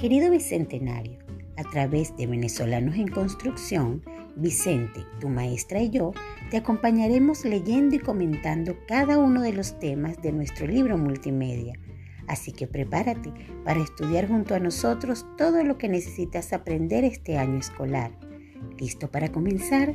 Querido Bicentenario, a través de Venezolanos en Construcción, Vicente, tu maestra y yo te acompañaremos leyendo y comentando cada uno de los temas de nuestro libro multimedia. Así que prepárate para estudiar junto a nosotros todo lo que necesitas aprender este año escolar. ¿Listo para comenzar?